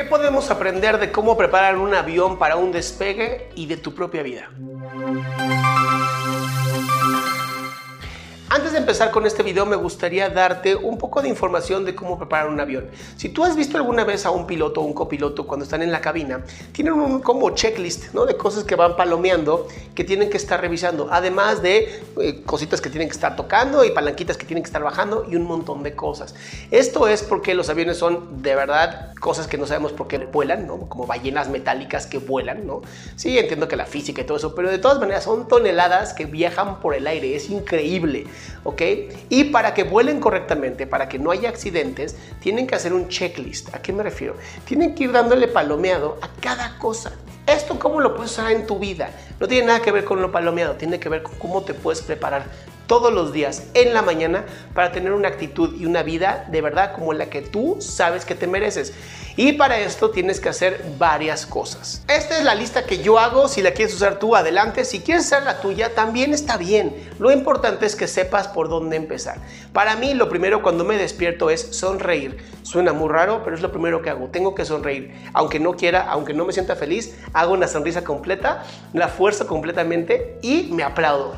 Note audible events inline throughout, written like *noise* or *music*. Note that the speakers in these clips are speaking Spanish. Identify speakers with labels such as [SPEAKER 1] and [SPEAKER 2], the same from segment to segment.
[SPEAKER 1] ¿Qué podemos aprender de cómo preparar un avión para un despegue y de tu propia vida? Antes de empezar con este video me gustaría darte un poco de información de cómo preparar un avión. Si tú has visto alguna vez a un piloto o un copiloto cuando están en la cabina, tienen un como checklist ¿no? de cosas que van palomeando que tienen que estar revisando, además de eh, cositas que tienen que estar tocando y palanquitas que tienen que estar bajando y un montón de cosas. Esto es porque los aviones son de verdad cosas que no sabemos por qué vuelan, ¿no? como ballenas metálicas que vuelan. ¿no? Sí, entiendo que la física y todo eso, pero de todas maneras son toneladas que viajan por el aire, es increíble. ¿Ok? Y para que vuelen correctamente, para que no haya accidentes, tienen que hacer un checklist. ¿A qué me refiero? Tienen que ir dándole palomeado a cada cosa. ¿Esto cómo lo puedes usar en tu vida? No tiene nada que ver con lo palomeado, tiene que ver con cómo te puedes preparar todos los días en la mañana para tener una actitud y una vida de verdad como la que tú sabes que te mereces. Y para esto tienes que hacer varias cosas. Esta es la lista que yo hago. Si la quieres usar tú, adelante. Si quieres usar la tuya, también está bien. Lo importante es que sepas por dónde empezar. Para mí, lo primero cuando me despierto es sonreír. Suena muy raro, pero es lo primero que hago. Tengo que sonreír. Aunque no quiera, aunque no me sienta feliz, hago una sonrisa completa, la fuerza completamente y me aplaudo.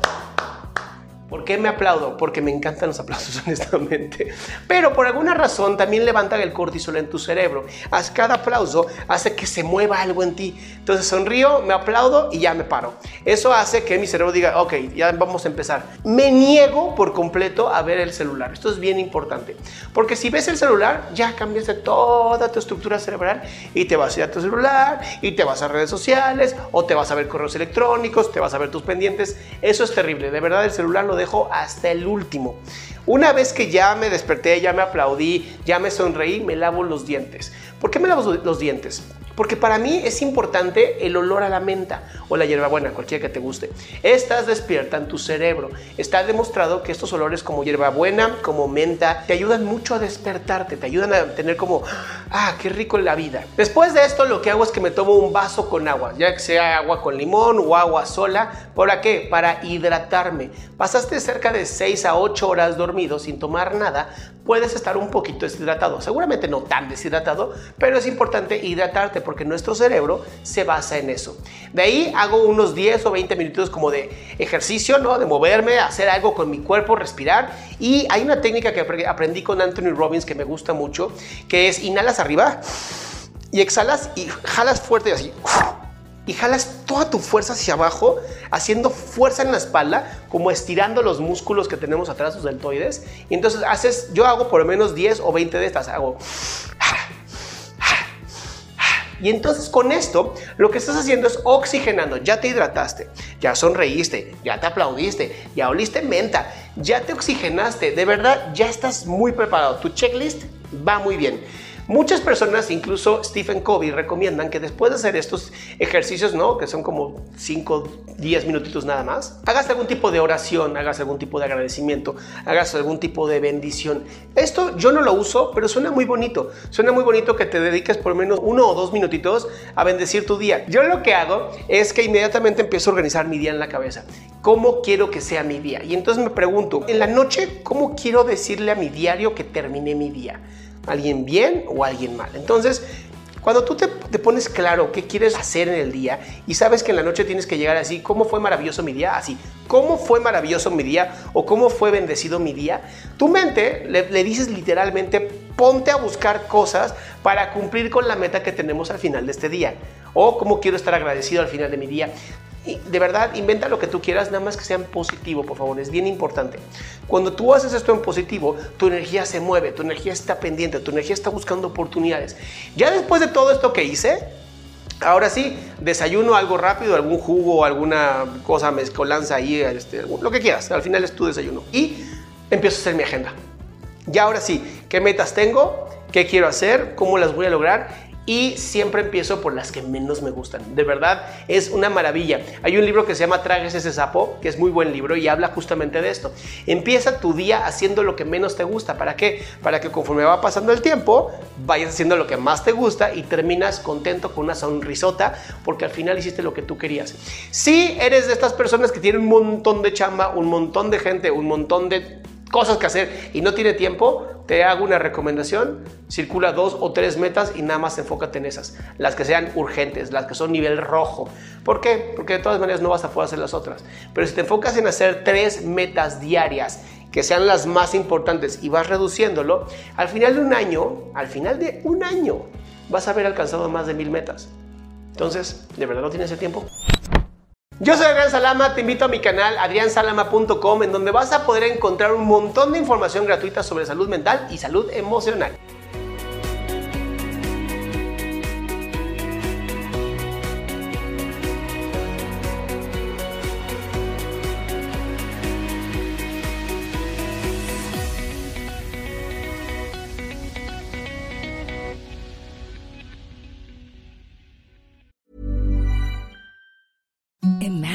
[SPEAKER 1] ¿Por qué me aplaudo? Porque me encantan los aplausos, *laughs* honestamente. Pero por alguna razón también levantan el cortisol en tu cerebro. Haz cada aplauso hace que se mueva algo en ti. Entonces sonrío, me aplaudo y ya me paro. Eso hace que mi cerebro diga, ok, ya vamos a empezar. Me niego por completo a ver el celular. Esto es bien importante. Porque si ves el celular, ya cambiaste toda tu estructura cerebral y te vas a ir a tu celular y te vas a redes sociales o te vas a ver correos electrónicos, te vas a ver tus pendientes. Eso es terrible. De verdad, el celular lo hasta el último. Una vez que ya me desperté, ya me aplaudí, ya me sonreí, me lavo los dientes. ¿Por qué me lavo los dientes? Porque para mí es importante el olor a la menta o la hierbabuena, cualquiera que te guste. Estas despiertan tu cerebro. Está demostrado que estos olores como hierbabuena, como menta, te ayudan mucho a despertarte, te ayudan a tener como, ah, qué rico la vida. Después de esto, lo que hago es que me tomo un vaso con agua, ya que sea agua con limón o agua sola. ¿Para qué? Para hidratarme. Pasaste cerca de 6 a 8 horas dormido sin tomar nada, puedes estar un poquito deshidratado. Seguramente no tan deshidratado, pero es importante hidratarte porque nuestro cerebro se basa en eso. De ahí hago unos 10 o 20 minutos como de ejercicio, ¿no? De moverme, hacer algo con mi cuerpo, respirar. Y hay una técnica que aprendí con Anthony Robbins que me gusta mucho, que es inhalas arriba y exhalas y jalas fuerte y así y jalas toda tu fuerza hacia abajo, haciendo fuerza en la espalda, como estirando los músculos que tenemos atrás, los deltoides. Y entonces haces, yo hago por lo menos 10 o 20 de estas, hago... Y entonces con esto lo que estás haciendo es oxigenando. Ya te hidrataste, ya sonreíste, ya te aplaudiste, ya oliste menta, ya te oxigenaste. De verdad, ya estás muy preparado. Tu checklist va muy bien. Muchas personas, incluso Stephen Covey, recomiendan que después de hacer estos ejercicios, ¿no? Que son como 5, 10 minutitos nada más, hagas algún tipo de oración, hagas algún tipo de agradecimiento, hagas algún tipo de bendición. Esto yo no lo uso, pero suena muy bonito. Suena muy bonito que te dediques por lo menos uno o dos minutitos a bendecir tu día. Yo lo que hago es que inmediatamente empiezo a organizar mi día en la cabeza. ¿Cómo quiero que sea mi día? Y entonces me pregunto, en la noche, ¿cómo quiero decirle a mi diario que terminé mi día? ¿Alguien bien o alguien mal? Entonces, cuando tú te, pones claro qué quieres hacer en el día y sabes que en la noche tienes que llegar así, ¿cómo fue maravilloso mi día? Así, ¿cómo fue maravilloso mi día? ¿O cómo fue bendecido mi día? Tu mente le, le dices literalmente, ponte a buscar cosas para cumplir con la meta que tenemos al final de este día. O cómo quiero estar agradecido al final de mi día de verdad, inventa lo que tú quieras, nada más que sea en positivo, por favor, es bien importante. Cuando tú haces esto en positivo, tu energía se mueve, tu energía está pendiente, tu energía está buscando oportunidades. Ya después de todo esto que hice, ahora sí, desayuno algo rápido, algún jugo, alguna cosa mezcolanza ahí, este, lo que quieras, al final es tu desayuno. Y empiezo a hacer mi agenda. Ya ahora sí, ¿qué metas tengo? ¿Qué quiero hacer? ¿Cómo las voy a lograr? Y siempre empiezo por las que menos me gustan. De verdad, es una maravilla. Hay un libro que se llama Tragues ese sapo, que es muy buen libro y habla justamente de esto. Empieza tu día haciendo lo que menos te gusta. ¿Para qué? Para que conforme va pasando el tiempo, vayas haciendo lo que más te gusta y terminas contento con una sonrisota porque al final hiciste lo que tú querías. Si eres de estas personas que tienen un montón de chamba, un montón de gente, un montón de cosas que hacer y no tiene tiempo, te hago una recomendación, circula dos o tres metas y nada más enfócate en esas, las que sean urgentes, las que son nivel rojo. ¿Por qué? Porque de todas maneras no vas a poder hacer las otras. Pero si te enfocas en hacer tres metas diarias que sean las más importantes y vas reduciéndolo, al final de un año, al final de un año, vas a haber alcanzado más de mil metas. Entonces, ¿de verdad no tienes el tiempo? Yo soy Adrián Salama, te invito a mi canal adriansalama.com en donde vas a poder encontrar un montón de información gratuita sobre salud mental y salud emocional.